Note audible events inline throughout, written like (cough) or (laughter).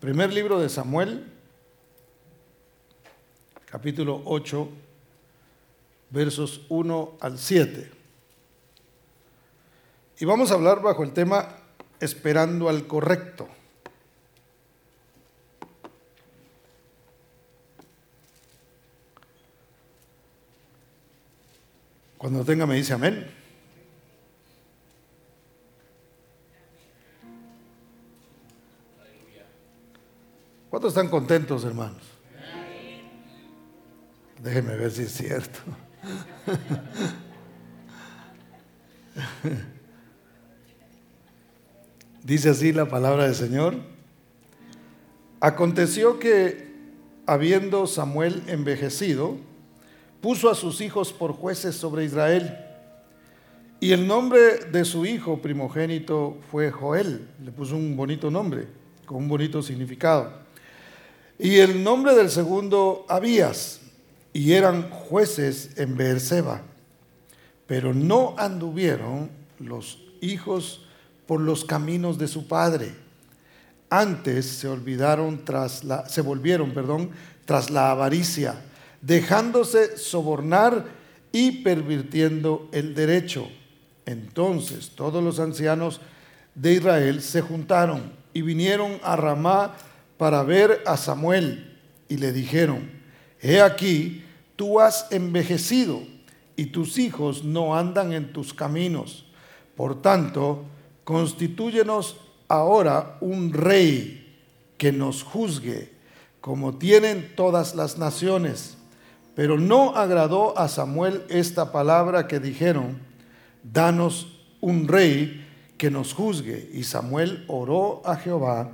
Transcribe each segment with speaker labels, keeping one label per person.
Speaker 1: Primer libro de Samuel, capítulo 8, versos 1 al 7. Y vamos a hablar bajo el tema esperando al correcto. Cuando tenga me dice amén. ¿Cuántos están contentos, hermanos? Déjenme ver si es cierto. (laughs) Dice así la palabra del Señor. Aconteció que, habiendo Samuel envejecido, puso a sus hijos por jueces sobre Israel. Y el nombre de su hijo primogénito fue Joel. Le puso un bonito nombre, con un bonito significado. Y el nombre del segundo, Abías. Y eran jueces en Beerseba. Pero no anduvieron los hijos por los caminos de su padre. Antes se olvidaron tras la, se volvieron, perdón, tras la avaricia, dejándose sobornar y pervirtiendo el derecho. Entonces todos los ancianos de Israel se juntaron y vinieron a Ramá para ver a Samuel y le dijeron, he aquí, tú has envejecido y tus hijos no andan en tus caminos. Por tanto, constitúyenos ahora un rey que nos juzgue, como tienen todas las naciones. Pero no agradó a Samuel esta palabra que dijeron, danos un rey que nos juzgue. Y Samuel oró a Jehová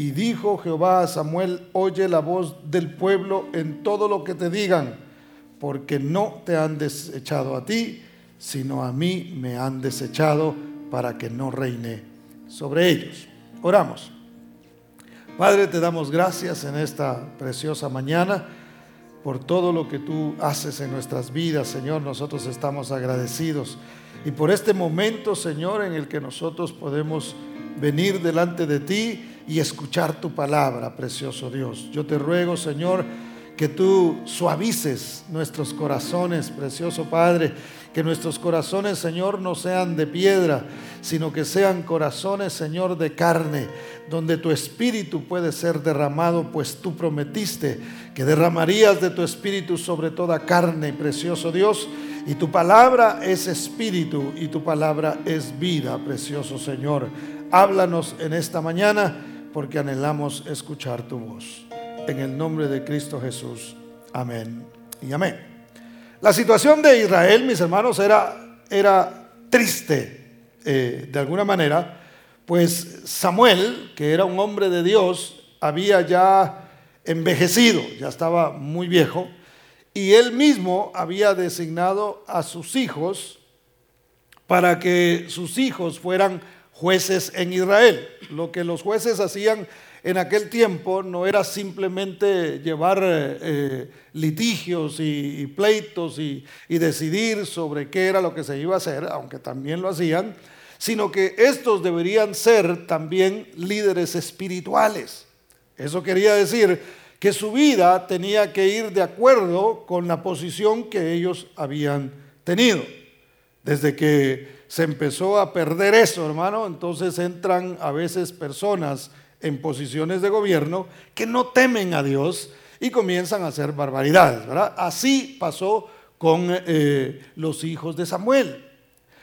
Speaker 1: y dijo Jehová a Samuel, oye la voz del pueblo en todo lo que te digan, porque no te han desechado a ti, sino a mí me han desechado para que no reine sobre ellos. Oramos. Padre, te damos gracias en esta preciosa mañana por todo lo que tú haces en nuestras vidas, Señor. Nosotros estamos agradecidos. Y por este momento, Señor, en el que nosotros podemos venir delante de ti y escuchar tu palabra, precioso Dios. Yo te ruego, Señor, que tú suavices nuestros corazones, precioso Padre que nuestros corazones, Señor, no sean de piedra, sino que sean corazones, Señor, de carne, donde tu espíritu puede ser derramado, pues tú prometiste que derramarías de tu espíritu sobre toda carne, precioso Dios. Y tu palabra es espíritu y tu palabra es vida, precioso Señor. Háblanos en esta mañana porque anhelamos escuchar tu voz. En el nombre de Cristo Jesús. Amén y amén. La situación de Israel, mis hermanos, era, era triste eh, de alguna manera, pues Samuel, que era un hombre de Dios, había ya envejecido, ya estaba muy viejo, y él mismo había designado a sus hijos para que sus hijos fueran jueces en Israel. Lo que los jueces hacían en aquel tiempo no era simplemente llevar eh, eh, litigios y, pleitos y, decidir sobre qué era lo que se iba a hacer, aunque también lo hacían, sino que estos deberían ser también líderes espirituales. Eso quería decir que su vida tenía que ir de acuerdo con la posición que ellos habían tenido. Desde que se empezó a perder eso, hermano, entonces entran a veces personas en posiciones de gobierno que no temen a Dios y comienzan a hacer barbaridades. ¿verdad? Así pasó con eh, los hijos de Samuel.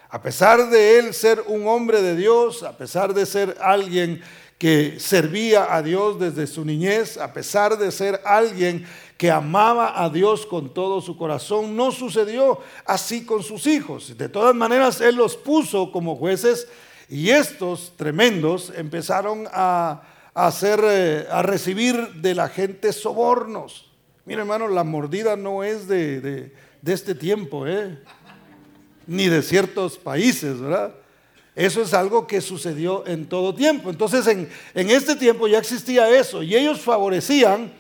Speaker 1: A pesar de él ser un hombre de Dios, a pesar de ser alguien que servía a Dios desde su niñez, a pesar de ser alguien que amaba a Dios con todo su corazón, no sucedió así con sus hijos. De todas maneras, Él los puso como jueces y estos tremendos empezaron a, hacer, eh, a recibir de la gente sobornos. Mira, hermano, la mordida no es de, este tiempo, ¿eh? ni de ciertos países, ¿verdad? Eso es algo que sucedió en todo tiempo. Entonces, en, este tiempo ya existía eso y ellos favorecían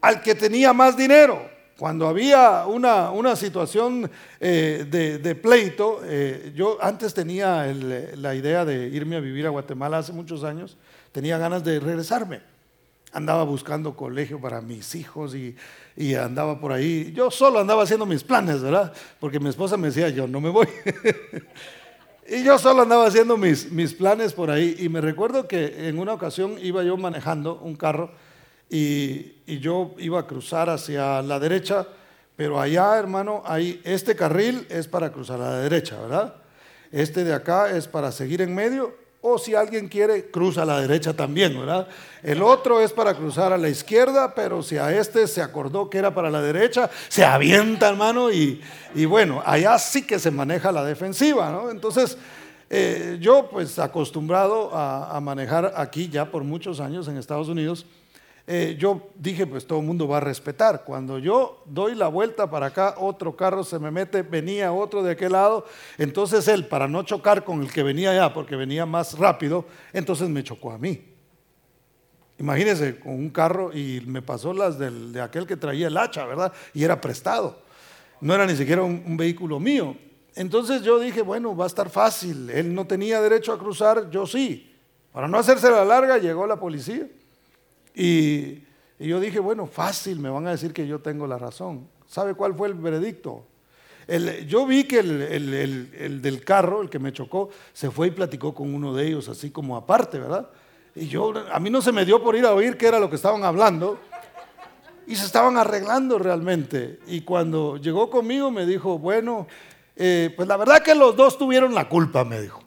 Speaker 1: al que tenía más dinero. Cuando había una, una situación eh, de, pleito, eh, yo antes tenía la idea de irme a vivir a Guatemala hace muchos años, tenía ganas de regresarme. andaba buscando colegio para mis hijos y, andaba por ahí. Yo solo andaba haciendo mis planes, ¿verdad? Porque mi esposa me decía, yo no me voy. (laughs) y yo solo andaba haciendo mis, mis planes por ahí. Y me recuerdo que en una ocasión iba yo manejando un carro y, y yo iba a cruzar hacia la derecha, pero allá, hermano, hay este carril es para cruzar a la derecha, ¿verdad? Este de acá es para seguir en medio o si alguien quiere, cruza a la derecha también, ¿verdad? El otro es para cruzar a la izquierda, pero si a este se acordó que era para la derecha, se avienta, hermano, y, y bueno, allá sí que se maneja la defensiva, ¿no? Entonces, eh, yo pues acostumbrado a manejar aquí ya por muchos años en Estados Unidos, eh, yo dije, pues todo el mundo va a respetar. Cuando yo doy la vuelta para acá, otro carro se me mete, venía otro de aquel lado, entonces él, para no chocar con el que venía allá, porque venía más rápido, entonces me chocó a mí. Imagínense, con un carro y me pasó las de aquel que traía el hacha, ¿verdad? Y era prestado. No era ni siquiera un vehículo mío. Entonces yo dije, bueno, va a estar fácil. Él no tenía derecho a cruzar, yo sí. Para no hacerse la larga, llegó la policía. Y, yo dije, bueno, fácil, me van a decir que yo tengo la razón. ¿Sabe cuál fue el veredicto? yo vi que el, del carro, el que me chocó, se fue y platicó con uno de ellos, así como aparte, ¿verdad? Y yo, a mí no se me dio por ir a oír qué era lo que estaban hablando. Y se estaban arreglando realmente. Y cuando llegó conmigo me dijo, bueno, eh, pues la verdad que los dos tuvieron la culpa, me dijo.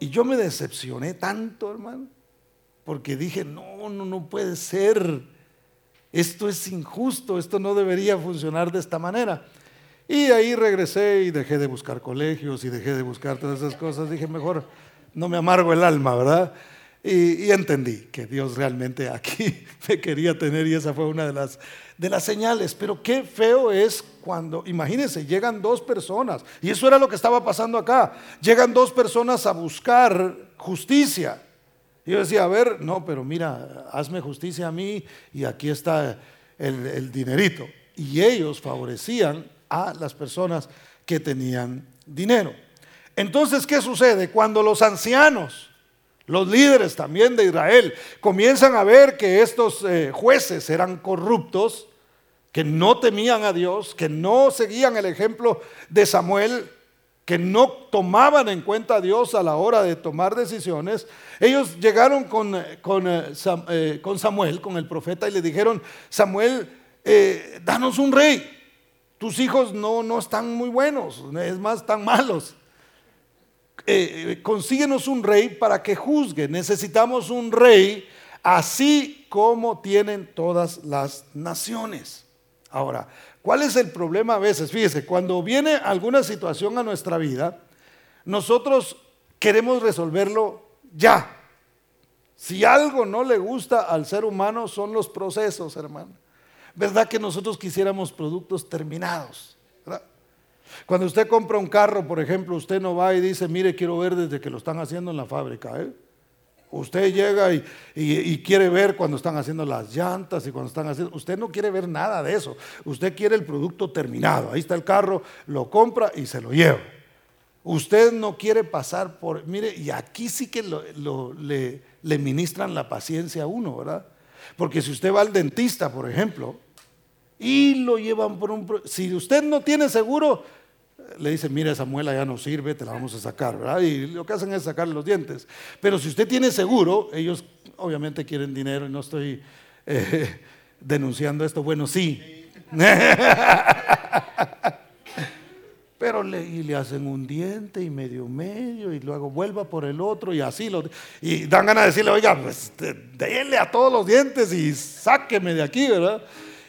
Speaker 1: Y yo me decepcioné tanto, hermano porque dije, no, no, no puede ser. Esto es injusto, esto no debería funcionar de esta manera. Y ahí regresé y dejé de buscar colegios y dejé de buscar todas esas cosas. Dije, mejor no me amargo el alma, ¿verdad? Y, entendí que Dios realmente aquí (laughs) me quería tener y esa fue una de las, de las señales. Pero qué feo es cuando, imagínense, llegan dos personas, y eso era lo que estaba pasando acá, llegan dos personas a buscar justicia. Y yo decía, a ver, no, pero mira, hazme justicia a mí y aquí está el, dinerito. Y ellos favorecían a las personas que tenían dinero. Entonces, ¿qué sucede? Cuando los ancianos, los líderes también de Israel, comienzan a ver que estos eh, jueces eran corruptos, que no temían a Dios, que no seguían el ejemplo de Samuel, que no tomaban en cuenta a Dios a la hora de tomar decisiones, ellos llegaron con, con, eh, eh, con Samuel, con el profeta, y le dijeron, Samuel, eh, danos un rey. Tus hijos no, no están muy buenos, es más, están malos. consíguenos un rey para que juzgue. Necesitamos un rey así como tienen todas las naciones. Ahora, ¿Cuál es el problema a veces? Fíjese, cuando viene alguna situación a nuestra vida, nosotros queremos resolverlo ya. Si algo no le gusta al ser humano son los procesos, hermano. ¿Verdad que nosotros quisiéramos productos terminados? Cuando usted compra un carro, por ejemplo, usted no va y dice, mire, quiero ver desde que lo están haciendo en la fábrica. ¿eh? Usted llega y, quiere ver cuando están haciendo las llantas y cuando están haciendo... Usted no quiere ver nada de eso. Usted quiere el producto terminado. Ahí está el carro, lo compra y se lo lleva. Usted no quiere pasar por... Mire, y aquí sí que le, le ministran la paciencia a uno, ¿verdad? Porque si usted va al dentista, por ejemplo, y lo llevan por un... Si usted no tiene seguro, le dice, mira, esa muela ya no sirve, te la vamos a sacar, ¿verdad? Y lo que hacen es sacarle los dientes. Pero si usted tiene seguro, ellos obviamente quieren dinero y no estoy eh, (laughs) denunciando esto, bueno, sí. (laughs) Pero le, y le hacen un diente y medio medio y luego vuelva por el otro y así lo, y dan ganas de decirle, oiga, pues déle a todos los dientes y sáqueme de aquí, ¿verdad?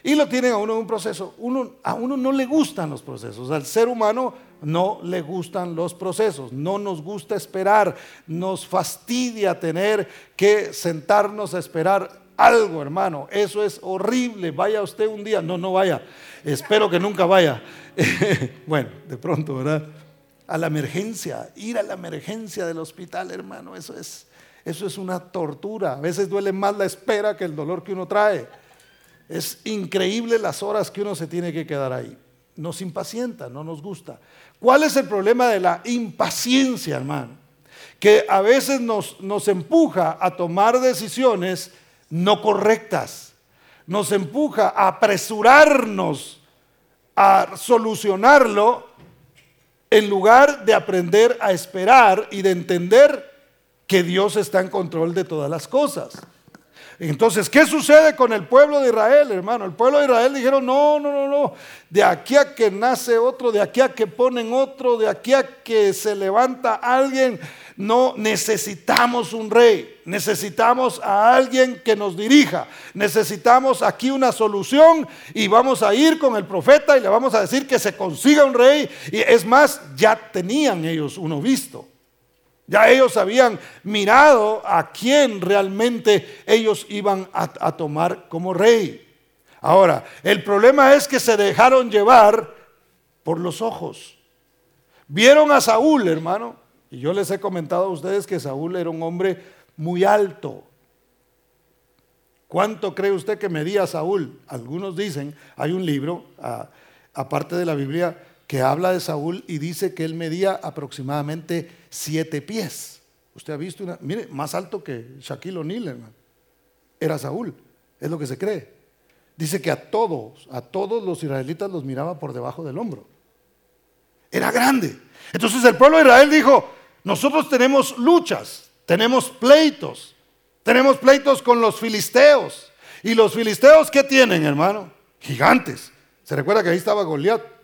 Speaker 1: Y lo tienen a uno en un proceso. Uno, a uno no le gustan los procesos, al ser humano no le gustan los procesos, no nos gusta esperar, nos fastidia tener que sentarnos a esperar algo, hermano. Eso es horrible. Vaya usted un día, no, no vaya, espero que nunca vaya. (laughs) bueno, de pronto, ¿verdad? A la emergencia, ir a la emergencia del hospital, hermano, eso es, eso es una tortura. A veces duele más la espera que el dolor que uno trae. Es increíble las horas que uno se tiene que quedar ahí. Nos impacienta, no nos gusta. ¿Cuál es el problema de la impaciencia, hermano? Que a veces nos, empuja a tomar decisiones no correctas. Nos empuja a apresurarnos a solucionarlo en lugar de aprender a esperar y de entender que Dios está en control de todas las cosas. Entonces, ¿qué sucede con el pueblo de Israel, hermano? El pueblo de Israel dijeron, no, no, no, no, de aquí a que nace otro, de aquí a que ponen otro, de aquí a que se levanta alguien, no necesitamos un rey, necesitamos a alguien que nos dirija, necesitamos aquí una solución y vamos a ir con el profeta y le vamos a decir que se consiga un rey. Y es más, ya tenían ellos uno visto. Ya ellos habían mirado a quién realmente ellos iban a, tomar como rey. Ahora, el problema es que se dejaron llevar por los ojos. Vieron a Saúl, hermano, y yo les he comentado a ustedes que Saúl era un hombre muy alto. ¿Cuánto cree usted que medía Saúl? Algunos dicen, hay un libro, aparte de la Biblia, que habla de Saúl y dice que él medía aproximadamente siete pies. Usted ha visto una, mire, más alto que Shaquille O'Neal, hermano. Era Saúl, es lo que se cree. Dice que a todos, a todos los israelitas los miraba por debajo del hombro. Era grande. Entonces el pueblo de Israel dijo, nosotros tenemos luchas, tenemos pleitos, tenemos pleitos con los filisteos. ¿Y los filisteos qué tienen, hermano? Gigantes. Se recuerda que ahí estaba Goliat.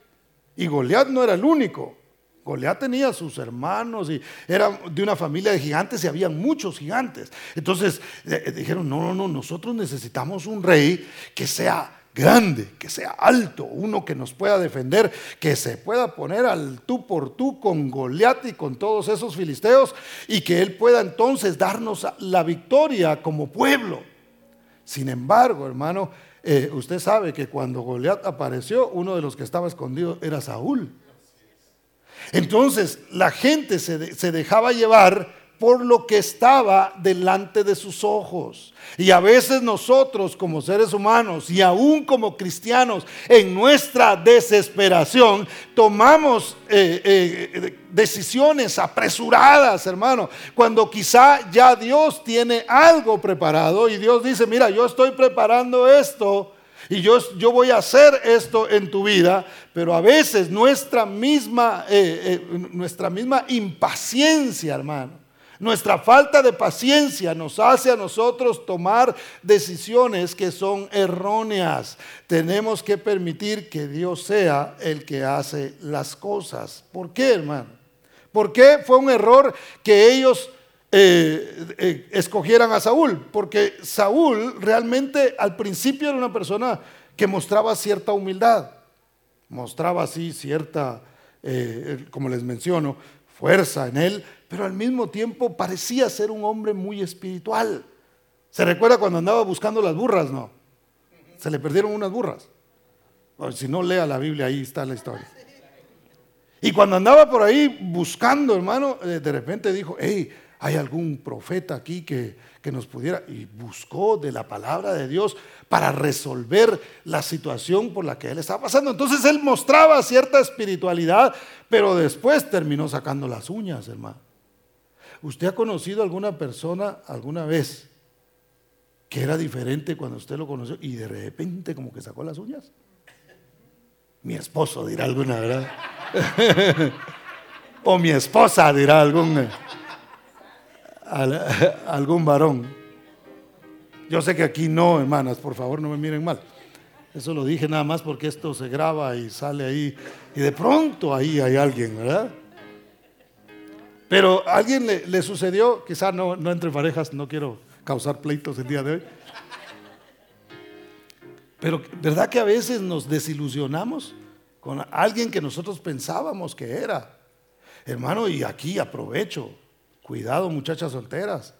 Speaker 1: Y Goliat no era el único. Goliat tenía sus hermanos y era de una familia de gigantes y había muchos gigantes. Entonces eh, eh, dijeron, no, no, no, nosotros necesitamos un rey que sea grande, que sea alto, uno que nos pueda defender, que se pueda poner al tú por tú con Goliat y con todos esos filisteos y que él pueda entonces darnos la victoria como pueblo. Sin embargo, hermano, eh, usted sabe que cuando Goliat apareció, uno de los que estaba escondido era Saúl. Entonces la gente se, se dejaba llevar por lo que estaba delante de sus ojos. Y a veces nosotros como seres humanos y aún como cristianos en nuestra desesperación tomamos eh, eh, decisiones apresuradas, hermano, cuando quizá ya Dios tiene algo preparado y Dios dice, mira, yo estoy preparando esto y yo, yo voy a hacer esto en tu vida, pero a veces nuestra misma, eh, nuestra misma impaciencia, hermano, nuestra falta de paciencia nos hace a nosotros tomar decisiones que son erróneas. Tenemos que permitir que Dios sea el que hace las cosas. ¿Por qué, hermano? ¿Por qué fue un error que ellos eh, eh, escogieran a Saúl? Porque Saúl realmente al principio era una persona que mostraba cierta humildad, mostraba así cierta, eh, como les menciono, fuerza en él, pero al mismo tiempo parecía ser un hombre muy espiritual. ¿Se recuerda cuando andaba buscando las burras? No. Se le perdieron unas burras. si no lea la Biblia, ahí está la historia. Y cuando andaba por ahí buscando, hermano, eh, de repente dijo, hey, hay algún profeta aquí que, que nos pudiera, y buscó de la palabra de Dios para resolver la situación por la que él estaba pasando. Entonces él mostraba cierta espiritualidad, pero después terminó sacando las uñas, hermano. ¿Usted ha conocido a alguna persona alguna vez que era diferente cuando usted lo conoció y de repente como que sacó las uñas? Mi esposo dirá alguna, ¿verdad? (laughs) o mi esposa dirá (laughs) algún, varón. Yo sé que aquí no, hermanas, por favor no me miren mal. Eso lo dije nada más porque esto se graba y sale ahí. Y de pronto ahí hay alguien, ¿verdad? Pero a alguien le, sucedió, quizá no, no entre parejas, no quiero causar pleitos el día de hoy. Pero ¿verdad que a veces nos desilusionamos con alguien que nosotros pensábamos que era? Hermano, y aquí aprovecho. Cuidado, muchachas solteras.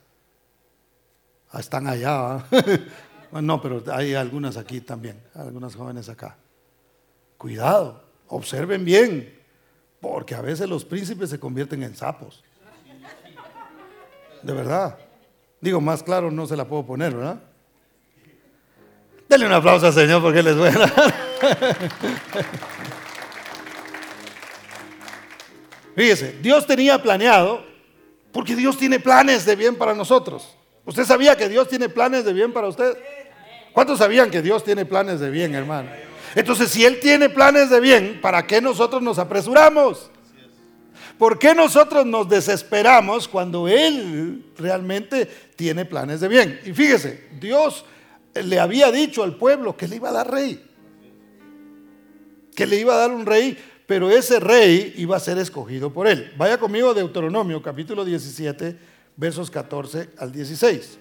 Speaker 1: Ah, están allá. (laughs) no, pero hay algunas aquí también, algunas jóvenes acá. Cuidado, observen bien. Porque a veces los príncipes se convierten en sapos. De verdad. Digo, más claro no se la puedo poner, ¿verdad? Denle un aplauso al Señor porque les voy a dar. (laughs) Fíjese, Dios tenía planeado, porque Dios tiene planes de bien para nosotros. ¿Usted sabía que Dios tiene planes de bien para usted? ¿Cuántos sabían que Dios tiene planes de bien, hermano? Entonces, si Él tiene planes de bien, ¿para qué nosotros nos apresuramos? ¿Por qué nosotros nos desesperamos cuando Él realmente tiene planes de bien? Y fíjese, Dios le había dicho al pueblo que le iba a dar rey, que le iba a dar un rey, pero ese rey iba a ser escogido por Él. Vaya conmigo a Deuteronomio capítulo 17, versos 14 al 16.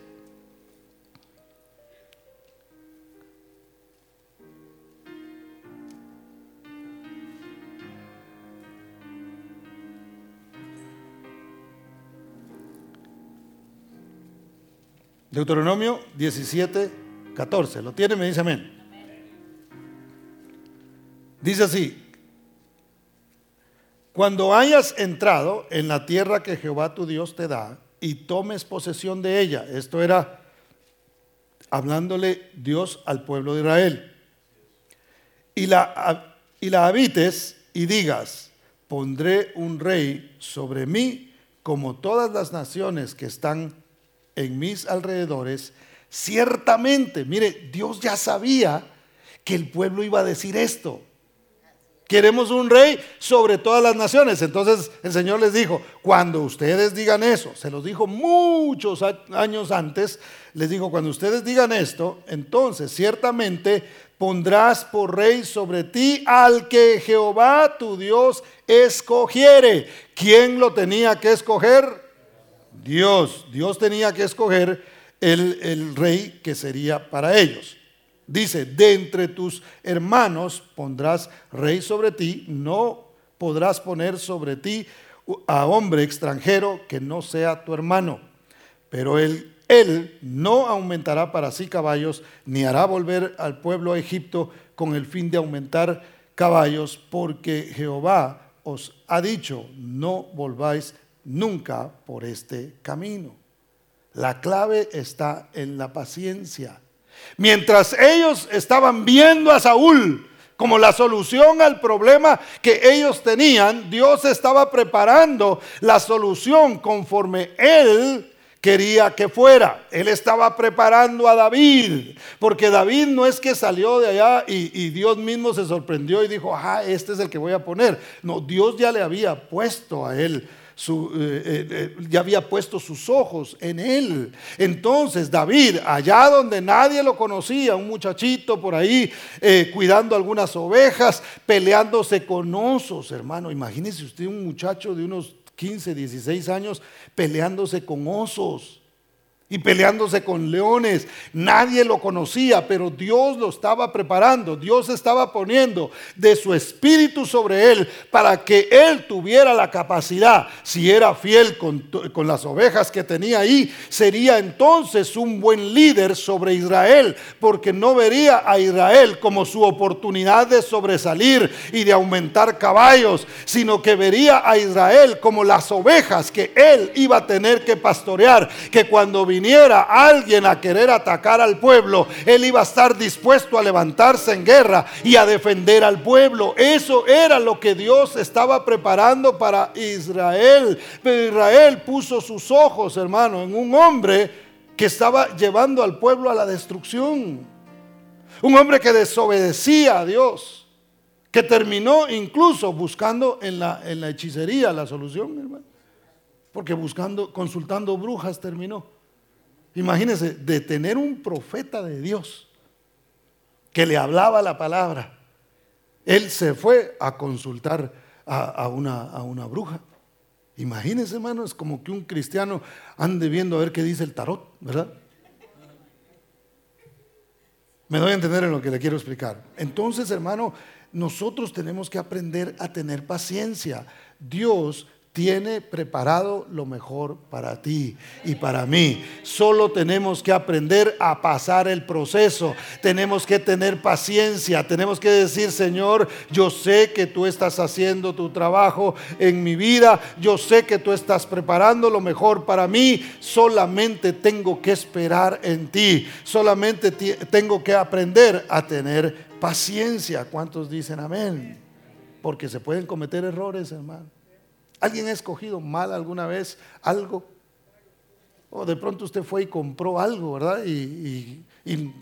Speaker 1: Deuteronomio 17, 14. ¿Lo tiene? Me dice amén. Dice así, cuando hayas entrado en la tierra que Jehová tu Dios te da y tomes posesión de ella, esto era hablándole Dios al pueblo de Israel, y la, y la habites y digas, pondré un rey sobre mí como todas las naciones que están en mis alrededores, ciertamente, mire, Dios ya sabía que el pueblo iba a decir esto. Queremos un rey sobre todas las naciones. Entonces el Señor les dijo, cuando ustedes digan eso, se los dijo muchos años antes, les dijo, cuando ustedes digan esto, entonces ciertamente pondrás por rey sobre ti al que Jehová tu Dios escogiere. ¿Quién lo tenía que escoger? Dios, Dios tenía que escoger el, rey que sería para ellos. Dice, de entre tus hermanos pondrás rey sobre ti, no podrás poner sobre ti a hombre extranjero que no sea tu hermano. Pero él, él no aumentará para sí caballos, ni hará volver al pueblo a Egipto con el fin de aumentar caballos, porque Jehová os ha dicho, no volváis nunca por este camino. La clave está en la paciencia. Mientras ellos estaban viendo a Saúl como la solución al problema que ellos tenían, Dios estaba preparando la solución conforme él quería que fuera. Él estaba preparando a David, porque David no es que salió de allá y, Dios mismo se sorprendió y dijo, ah, este es el que voy a poner. No, Dios ya le había puesto a él eh, eh, eh, ya había puesto sus ojos en él. Entonces David, allá donde nadie lo conocía, un muchachito por ahí cuidando algunas ovejas, peleándose con osos, hermano. Imagínese usted un muchacho de unos 15, 16 años peleándose con osos y peleándose con leones. Nadie lo conocía, pero Dios lo estaba preparando. Dios estaba poniendo de su espíritu sobre él para que él tuviera la capacidad, si era fiel con, con, las ovejas que tenía ahí, sería entonces un buen líder sobre Israel, porque no vería a Israel como su oportunidad de sobresalir y de aumentar caballos, sino que vería a Israel como las ovejas que él iba a tener que pastorear, que cuando viniera viniera alguien a querer atacar al pueblo, él iba a estar dispuesto a levantarse en guerra y a defender al pueblo. Eso era lo que Dios estaba preparando para Israel. Pero Israel puso sus ojos, hermano, en un hombre que estaba llevando al pueblo a la destrucción. Un hombre que desobedecía a Dios, que terminó incluso buscando en la, en la hechicería la solución, hermano. Porque buscando, consultando brujas terminó. Imagínense, de tener un profeta de Dios que le hablaba la palabra, él se fue a consultar a, una, a una bruja. Imagínense, hermano, es como que un cristiano ande viendo a ver qué dice el tarot, ¿verdad? Me doy a entender en lo que le quiero explicar. Entonces, hermano, nosotros tenemos que aprender a tener paciencia. Dios tiene preparado lo mejor para ti y para mí. Solo tenemos que aprender a pasar el proceso. Tenemos que tener paciencia. Tenemos que decir, Señor, yo sé que tú estás haciendo tu trabajo en mi vida. Yo sé que tú estás preparando lo mejor para mí. Solamente tengo que esperar en ti. Solamente tengo que aprender a tener paciencia. ¿Cuántos dicen amén? Porque se pueden cometer errores, hermano. ¿Alguien ha escogido mal alguna vez algo? O de pronto usted fue y compró algo, ¿verdad? Y,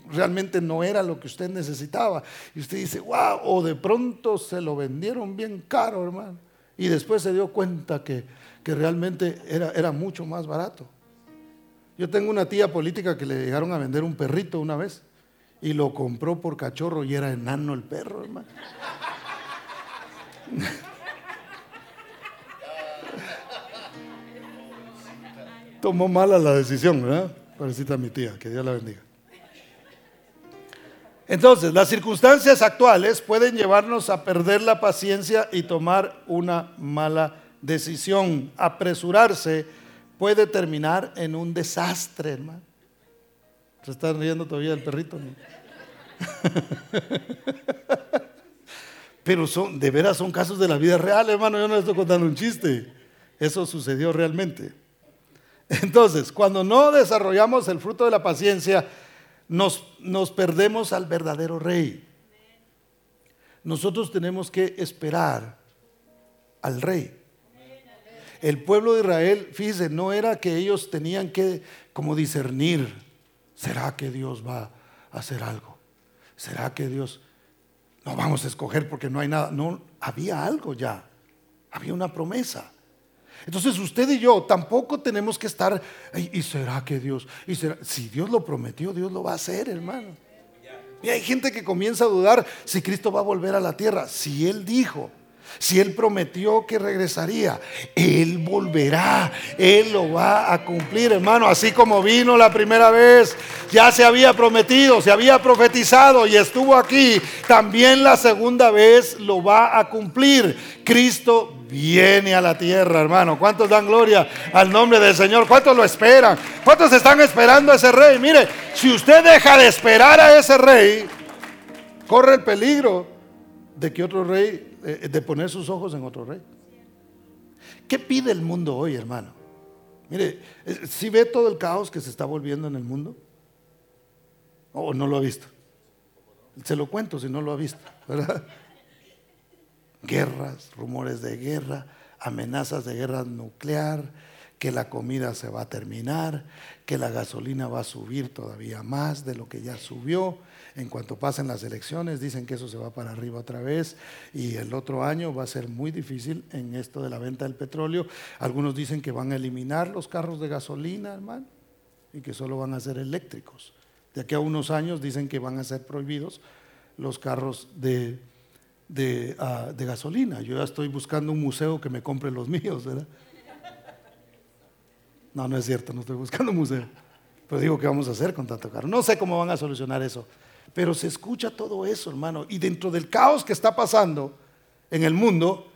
Speaker 1: realmente no era lo que usted necesitaba. Y usted dice, wow, o de pronto se lo vendieron bien caro, hermano. Y después se dio cuenta que, realmente era, era mucho más barato. Yo tengo una tía política que le llegaron a vender un perrito una vez y lo compró por cachorro y era enano el perro, hermano. Tomó mala la decisión, ¿verdad? Parecita mi tía, que Dios la bendiga. Entonces, las circunstancias actuales pueden llevarnos a perder la paciencia y tomar una mala decisión. Apresurarse puede terminar en un desastre, hermano. ¿Se están riendo todavía el perrito? (laughs) Pero son, de veras son casos de la vida real, hermano. Yo no estoy contando un chiste. Eso sucedió realmente. Entonces, cuando no desarrollamos el fruto de la paciencia, nos, nos perdemos al verdadero rey. Nosotros tenemos que esperar al rey. El pueblo de Israel, fíjese, no era que ellos tenían que como discernir, ¿será que Dios va a hacer algo? ¿Será que Dios no vamos a escoger porque no hay nada? No, había algo ya, había una promesa. Entonces usted y yo tampoco tenemos que estar, ¿y será que Dios? ¿Y Si Dios lo prometió, Dios lo va a hacer, hermano. Y hay gente que comienza a dudar si Cristo va a volver a la tierra. Si Él dijo, si Él prometió que regresaría, Él volverá, Él lo va a cumplir, hermano, así como vino la primera vez, ya se había prometido, se había profetizado y estuvo aquí, también la segunda vez lo va a cumplir. Cristo viene a la tierra, hermano. ¿Cuántos dan gloria al nombre del Señor? ¿Cuántos lo esperan? ¿Cuántos están esperando a ese rey? Mire, si usted deja de esperar a ese rey, corre el peligro de que otro rey de poner sus ojos en otro rey. ¿Qué pide el mundo hoy, hermano? Mire, eh, si ve todo el caos que se está volviendo en el mundo, o no lo ha visto. Se lo cuento si no lo ha visto, ¿verdad? Guerras, rumores de guerra, amenazas de guerra nuclear, que la comida se va a terminar, que la gasolina va a subir todavía más de lo que ya subió, en cuanto pasen las elecciones, dicen que eso se va para arriba otra vez y el otro año va a ser muy difícil en esto de la venta del petróleo. Algunos dicen que van a eliminar los carros de gasolina, hermano, y que solo van a ser eléctricos. De aquí a unos años dicen que van a ser prohibidos los carros de, de, ah, de gasolina. Yo ya estoy buscando un museo que me compre los (laughs) míos, ¿verdad? No, no es cierto, no estoy buscando un museo. Pero digo, ¿qué vamos a hacer con tanto carro? No sé cómo van a solucionar eso. Pero se escucha todo eso, hermano. Y dentro del caos que está pasando en el mundo,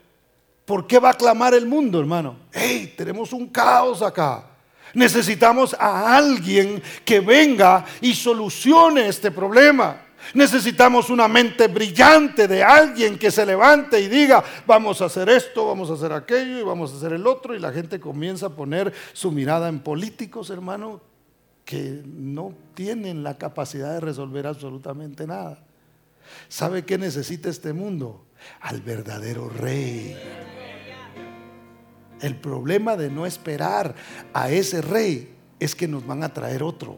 Speaker 1: ¿por qué va a clamar el mundo, hermano? ¡Hey, tenemos un caos acá! Necesitamos a alguien que venga y solucione este problema. Necesitamos una mente brillante de alguien que se levante y diga, vamos a hacer esto, vamos a hacer aquello y vamos a hacer el otro. Y la gente comienza a poner su mirada en políticos, hermano, que no tienen la capacidad de resolver absolutamente nada. ¿Sabe qué necesita este mundo? Al verdadero rey. El problema de no esperar a ese rey es que nos van a traer otro.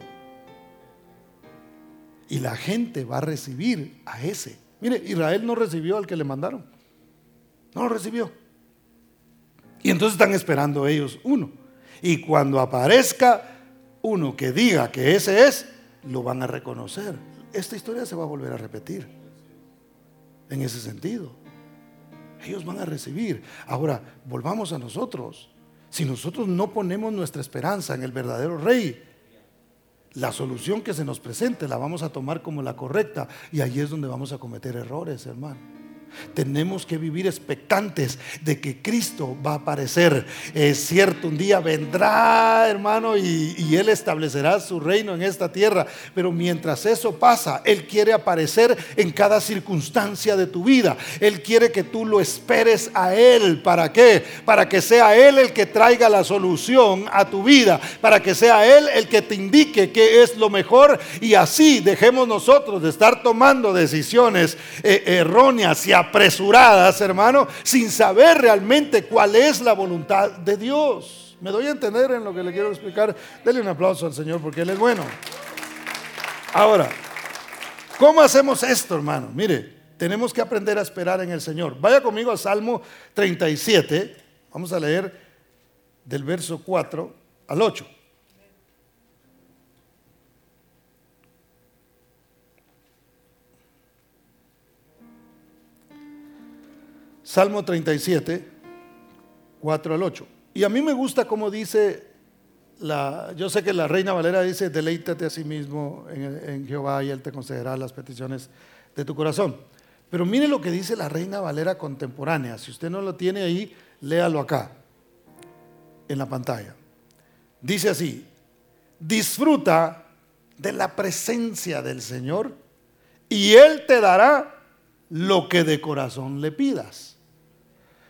Speaker 1: Y la gente va a recibir a ese. Mire, Israel no recibió al que le mandaron. No lo recibió. Y entonces están esperando ellos uno. Y cuando aparezca uno que diga que ese es, lo van a reconocer. Esta historia se va a volver a repetir. En ese sentido. Ellos van a recibir. Ahora, volvamos a nosotros. Si nosotros no ponemos nuestra esperanza en el verdadero rey, la solución que se nos presente la vamos a tomar como la correcta y ahí es donde vamos a cometer errores, hermano. Tenemos que vivir expectantes de que Cristo va a aparecer. Es cierto, un día vendrá, hermano, y, Él establecerá su reino en esta tierra. Pero mientras eso pasa, Él quiere aparecer en cada circunstancia de tu vida. Él quiere que tú lo esperes a Él. ¿Para qué? Para que sea Él el que traiga la solución a tu vida. Para que sea Él el que te indique qué es lo mejor. Y así dejemos nosotros de estar tomando decisiones eh, erróneas y apresuradas, hermano, sin saber realmente cuál es la voluntad de Dios. ¿Me doy a entender en lo que le quiero explicar? Dele un aplauso al Señor porque Él es bueno. Ahora, ¿cómo hacemos esto, hermano? Mire, tenemos que aprender a esperar en el Señor. Vaya conmigo a Salmo 37. Vamos a leer del verso 4 al 8. Salmo 37, 4 al 8. Y a mí me gusta como dice la, yo sé que la Reina Valera dice, deleítate a sí mismo en, en, Jehová y Él te concederá las peticiones de tu corazón. Pero mire lo que dice la Reina Valera contemporánea. Si usted no lo tiene ahí, léalo acá, en la pantalla. Dice así, disfruta de la presencia del Señor y Él te dará lo que de corazón le pidas.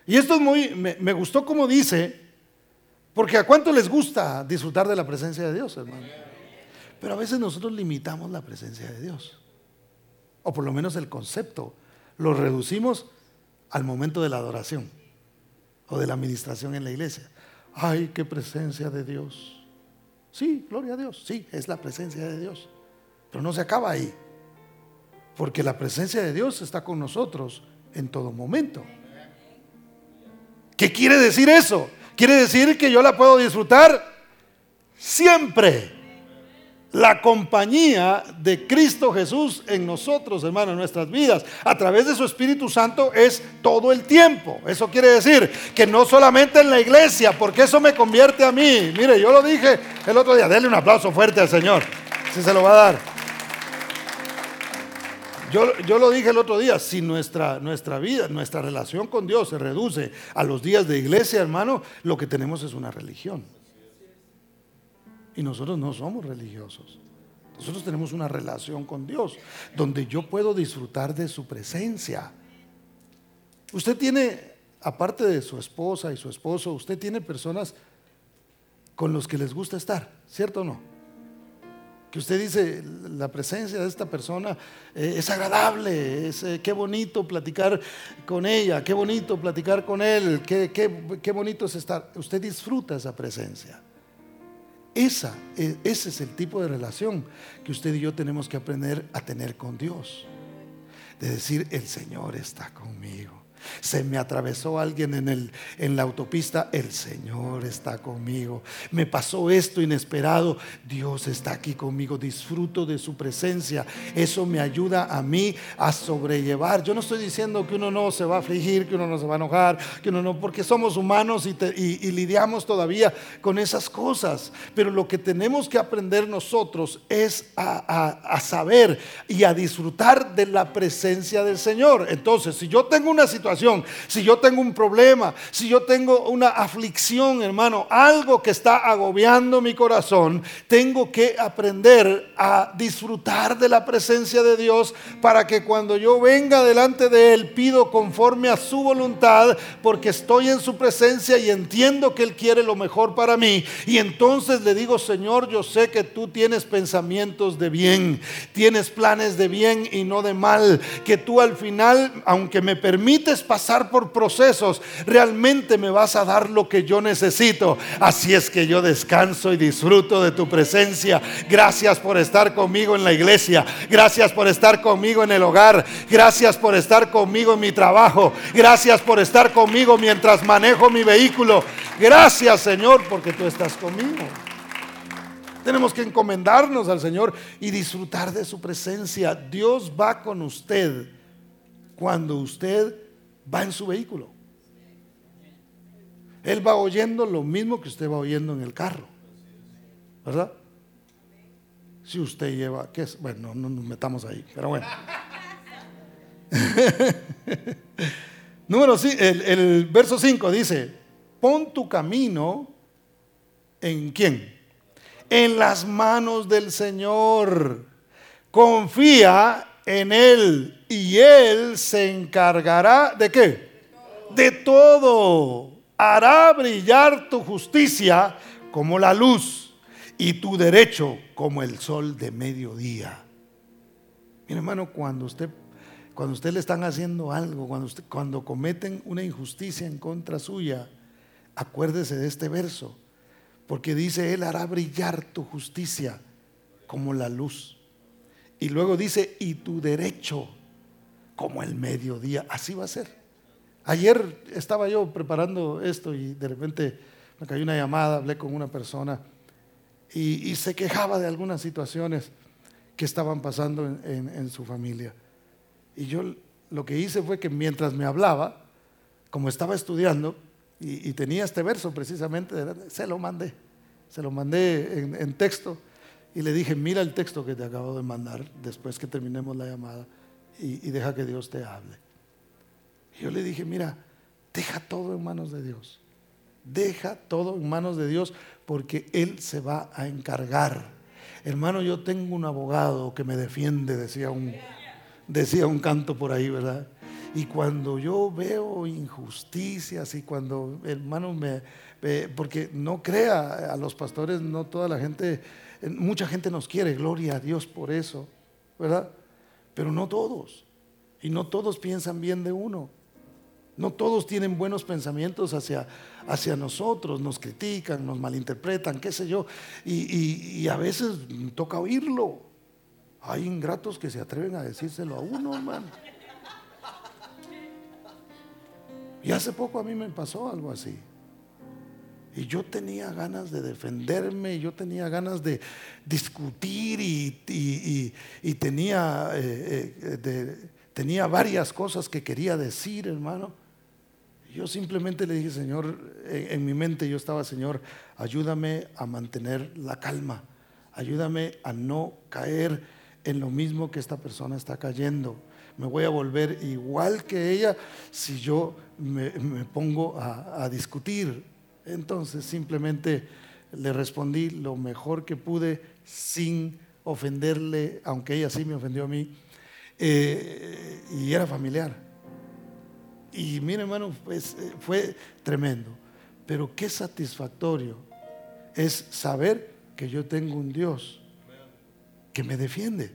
Speaker 1: Y esto es muy, me, gustó como dice, porque a cuánto les gusta disfrutar de la presencia de Dios, hermano. Pero a veces nosotros limitamos la presencia de Dios, o por lo menos el concepto, lo reducimos al momento de la adoración o de la administración en la iglesia. Ay, qué presencia de Dios. Sí, gloria a Dios, sí, es la presencia de Dios. Pero no se acaba ahí, porque la presencia de Dios está con nosotros en todo momento. ¿Qué quiere decir eso? Quiere decir que yo la puedo disfrutar siempre. La compañía de Cristo Jesús en nosotros, hermano, en nuestras vidas, a través de su Espíritu Santo es todo el tiempo. Eso quiere decir que no solamente en la iglesia, porque eso me convierte a mí. Mire, yo lo dije el otro día, denle un aplauso fuerte al Señor, si se lo va a dar. Yo, lo dije el otro día, si nuestra, nuestra vida, nuestra relación con Dios se reduce a los días de iglesia, hermano, lo que tenemos es una religión. Y nosotros no somos religiosos. Nosotros tenemos una relación con Dios, donde yo puedo disfrutar de su presencia. Usted tiene, aparte de su esposa y su esposo, usted tiene personas con los que les gusta estar, ¿cierto o no? Que usted dice, la presencia de esta persona eh, es agradable, es, eh, qué bonito platicar con ella, qué bonito platicar con él, qué, qué, bonito es estar. Usted disfruta esa presencia. Esa, e, ese es el tipo de relación que usted y yo tenemos que aprender a tener con Dios. De decir, el Señor está conmigo. Se me atravesó alguien en, el, en la autopista, el Señor está conmigo. Me pasó esto inesperado, Dios está aquí conmigo, disfruto de su presencia. Eso me ayuda a mí a sobrellevar. Yo no estoy diciendo que uno no se va a afligir, que uno no se va a enojar, que uno no, porque somos humanos y, lidiamos todavía con esas cosas. Pero lo que tenemos que aprender nosotros es a saber y a disfrutar de la presencia del Señor. Entonces, si yo tengo una si yo tengo un problema, si yo tengo una aflicción, hermano, algo que está agobiando mi corazón, tengo que aprender a disfrutar de la presencia de Dios para que cuando yo venga delante de Él pido conforme a su voluntad, porque estoy en su presencia y entiendo que Él quiere lo mejor para mí. Y entonces le digo, Señor, yo sé que tú tienes pensamientos de bien, tienes planes de bien y no de mal, que tú al final, aunque me permites pasar por procesos, realmente me vas a dar lo que yo necesito. Así es que yo descanso y disfruto de tu presencia. Gracias por estar conmigo en la iglesia. Gracias por estar conmigo en el hogar. Gracias por estar conmigo en mi trabajo. Gracias por estar conmigo mientras manejo mi vehículo. Gracias Señor porque tú estás conmigo. Tenemos que encomendarnos al Señor y disfrutar de su presencia. Dios va con usted cuando usted va en su vehículo. Él va oyendo lo mismo que usted va oyendo en el carro. ¿Verdad? Si usted lleva, ¿qué es? Bueno, no nos metamos ahí, pero bueno. (laughs) Número el, el verso 5 dice, pon tu camino en quién? En las manos del Señor. Confía en Él y Él se encargará de qué? De todo. Hará brillar tu justicia como la luz y tu derecho como el sol de mediodía. Mire hermano, cuando usted, cuando usted le están haciendo algo, cuando, cuando cometen una injusticia en contra suya, acuérdese de este verso. Porque dice, Él hará brillar tu justicia como la luz. Y luego dice, y tu derecho como el mediodía. Así va a ser. Ayer estaba yo preparando esto y de repente me cayó una llamada, hablé con una persona y, se quejaba de algunas situaciones que estaban pasando en, su familia. Y yo lo que hice fue que mientras me hablaba, como estaba estudiando y, tenía este verso precisamente, se lo mandé, se lo mandé en, texto y le dije, mira el texto que te acabo de mandar después que terminemos la llamada y, deja que Dios te hable. Y yo le dije, mira, deja todo en manos de Dios. Deja todo en manos de Dios porque Él se va a encargar. Hermano, yo tengo un abogado que me defiende, decía un, decía un canto por ahí, ¿verdad? Y cuando yo veo injusticias y cuando, hermano, me, porque no crea a los pastores, no toda la gente, mucha gente nos quiere, gloria a Dios por eso, ¿verdad? Pero no todos. Y no todos piensan bien de uno. No todos tienen buenos pensamientos hacia, hacia nosotros, nos critican, nos malinterpretan, qué sé yo. Y, a veces toca oírlo. Hay ingratos que se atreven a decírselo a uno, hermano. Y hace poco a mí me pasó algo así. Y yo tenía ganas de defenderme, yo tenía ganas de discutir y, tenía, eh, eh, tenía varias cosas que quería decir, hermano. Yo simplemente le dije, Señor, en, mi mente yo estaba, Señor, ayúdame a mantener la calma, ayúdame a no caer en lo mismo que esta persona está cayendo. Me voy a volver igual que ella si yo me, pongo a discutir. Entonces simplemente le respondí lo mejor que pude sin ofenderle, aunque ella sí me ofendió a mí, eh, y era familiar. Y mire, hermano, pues, eh, fue tremendo. Pero qué satisfactorio es saber que yo tengo un Dios que me defiende.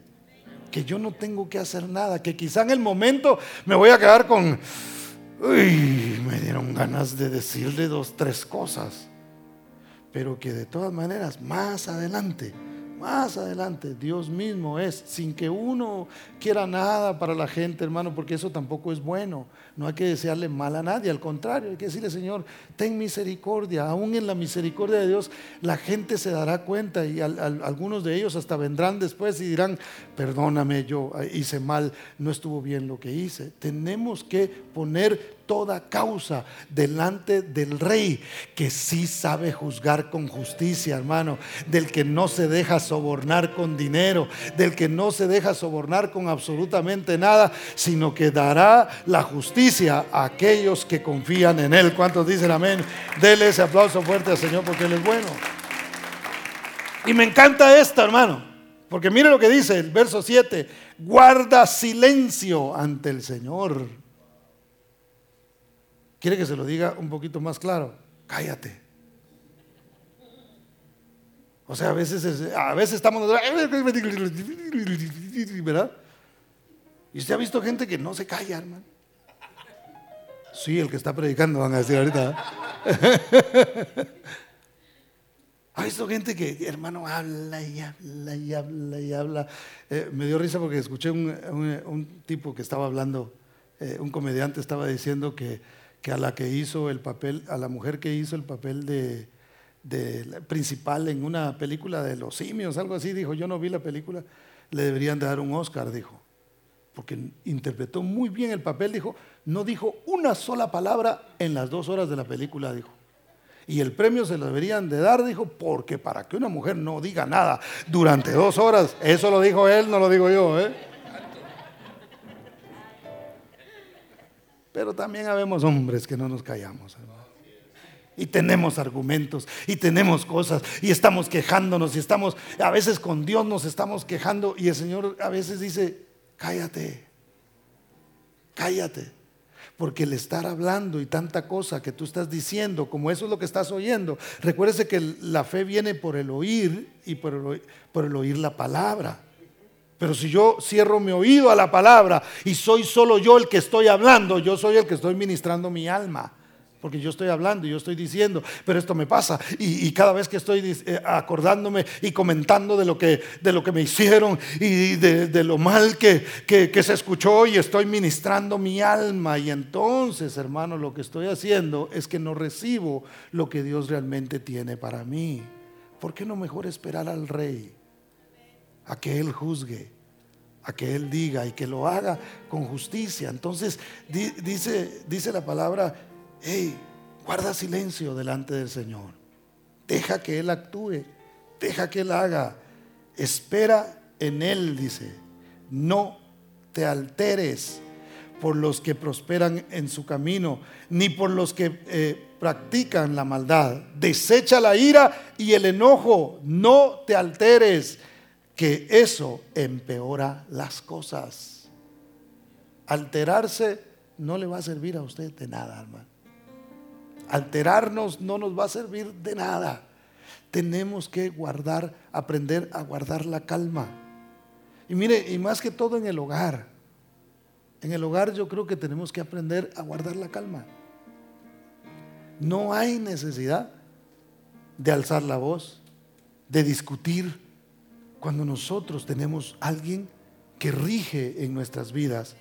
Speaker 1: Que yo no tengo que hacer nada. Que quizá en el momento me voy a quedar con... Uy, me dieron ganas de decirle dos, tres cosas. Pero que de todas maneras, más adelante, más adelante, Dios mismo es, sin que uno quiera nada para la gente, hermano, porque eso tampoco es bueno. No hay que desearle mal a nadie, al contrario, hay que decirle, Señor, ten misericordia. Aún en la misericordia de Dios, la gente se dará cuenta y algunos de ellos hasta vendrán después y dirán, perdóname, yo hice mal, no estuvo bien lo que hice. Tenemos que poner toda causa delante del rey, que sí sabe juzgar con justicia, hermano, del que no se deja sobornar con dinero, del que no se deja sobornar con absolutamente nada, sino que dará la justicia a aquellos que confían en él. ¿Cuántos dicen amén? Dele ese aplauso fuerte al Señor porque él es bueno. Y me encanta esto, hermano. Porque mire lo que dice el verso 7, guarda silencio ante el Señor. ¿Quiere que se lo diga un poquito más claro? Cállate. O sea, a veces, a veces estamos... ¿Verdad? Y usted ha visto gente que no se calla, hermano. Sí, el que está predicando, van a decir ahorita. (laughs) Ha visto gente que, hermano, habla y habla y habla y habla. Eh, me dio risa porque escuché un, tipo que estaba hablando, eh, un comediante estaba diciendo que que a la que hizo el papel, a la mujer que hizo el papel de, principal en una película de los simios, algo así, dijo, yo no vi la película, le deberían dar un Oscar, dijo, porque interpretó muy bien el papel, dijo, no dijo una sola palabra en las dos horas de la película, dijo. Y el premio se lo deberían de dar, dijo, porque para que una mujer no diga nada durante dos horas, eso lo dijo él, no lo digo yo, ¿eh? Pero también habemos hombres que no nos callamos. Y tenemos argumentos y tenemos cosas y estamos quejándonos y estamos, a veces con Dios nos estamos quejando y el Señor a veces dice, cállate, cállate. Porque el estar hablando y tanta cosa que tú estás diciendo, como eso es lo que estás oyendo, recuérdese que la fe viene por el oír y por el, por el oír la palabra. Pero si yo cierro mi oído a la palabra y soy solo yo el que estoy hablando, yo soy el que estoy ministrando mi alma. porque yo estoy hablando y yo estoy diciendo, pero esto me pasa. Y, cada vez que estoy eh, acordándome y comentando de lo que, de lo que me hicieron y de, lo mal que, que, se escuchó y estoy ministrando mi alma. Y entonces, hermano, lo que estoy haciendo es que no recibo lo que Dios realmente tiene para mí. ¿Por qué no mejor esperar al rey? A que Él juzgue a que Él diga y que lo haga con justicia. Entonces dice, dice la palabra, hey, guarda silencio delante del Señor. Deja que Él actúe, deja que Él haga. Espera en Él, dice. No te alteres por los que prosperan en su camino, ni por los que eh, practican la maldad. Desecha la ira y el enojo. No te alteres, que eso empeora las cosas. Alterarse no le va a servir a usted de nada, hermano. Alterarnos no nos va a servir de nada. Tenemos que guardar, aprender a guardar la calma. Y mire, y más que todo en el hogar. En el hogar yo creo que tenemos que aprender a guardar la calma. No hay necesidad de alzar la voz, de discutir, cuando nosotros tenemos alguien que rige en nuestras vidas,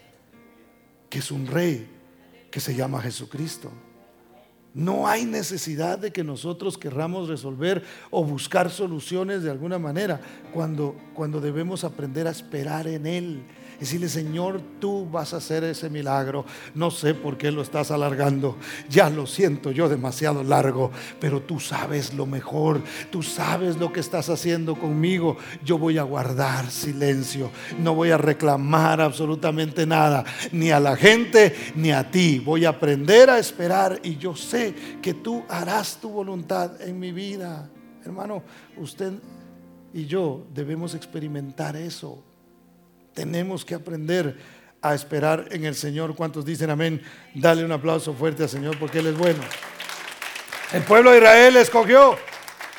Speaker 1: que es un rey, que se llama Jesucristo. No hay necesidad de que nosotros querramos resolver o buscar soluciones de alguna manera cuando, cuando debemos aprender a esperar en Él Decirle, Señor, tú vas a hacer ese milagro. No sé por qué lo estás alargando. Ya lo siento yo demasiado largo, pero tú sabes lo mejor. Tú sabes lo que estás haciendo conmigo. Yo voy a guardar silencio. No voy a reclamar absolutamente nada, ni a la gente, ni a ti. Voy a aprender a esperar y yo sé que tú harás tu voluntad en mi vida. Hermano, usted y yo debemos experimentar eso tenemos que aprender a esperar en el Señor. ¿Cuántos dicen amén? Dale un aplauso fuerte al Señor porque Él es bueno. El pueblo de Israel escogió,